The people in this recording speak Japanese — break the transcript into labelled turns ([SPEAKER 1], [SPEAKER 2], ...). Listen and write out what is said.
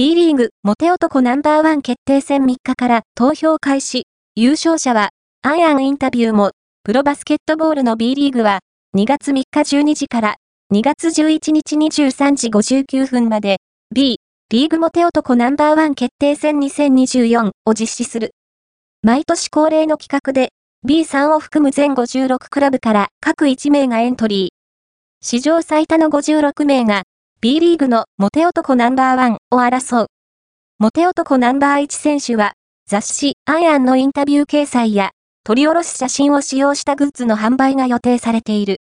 [SPEAKER 1] B リーグモテ男ナンバーワン決定戦3日から投票開始。優勝者は、アイアンインタビューも、プロバスケットボールの B リーグは、2月3日12時から、2月11日23時59分まで、B、リーグモテ男ナンバーワン決定戦2024を実施する。毎年恒例の企画で、B3 を含む全56クラブから各1名がエントリー。史上最多の56名が、B リーグのモテ男ナンバーワンを争う。モテ男ナンバー1選手は、雑誌アイアンのインタビュー掲載や、取り下ろし写真を使用したグッズの販売が予定されている。